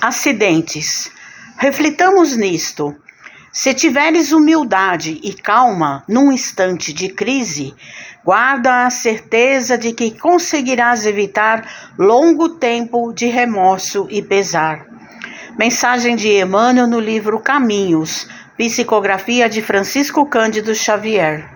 Acidentes. Reflitamos nisto. Se tiveres humildade e calma num instante de crise, guarda a certeza de que conseguirás evitar longo tempo de remorso e pesar. Mensagem de Emmanuel no livro Caminhos, psicografia de Francisco Cândido Xavier.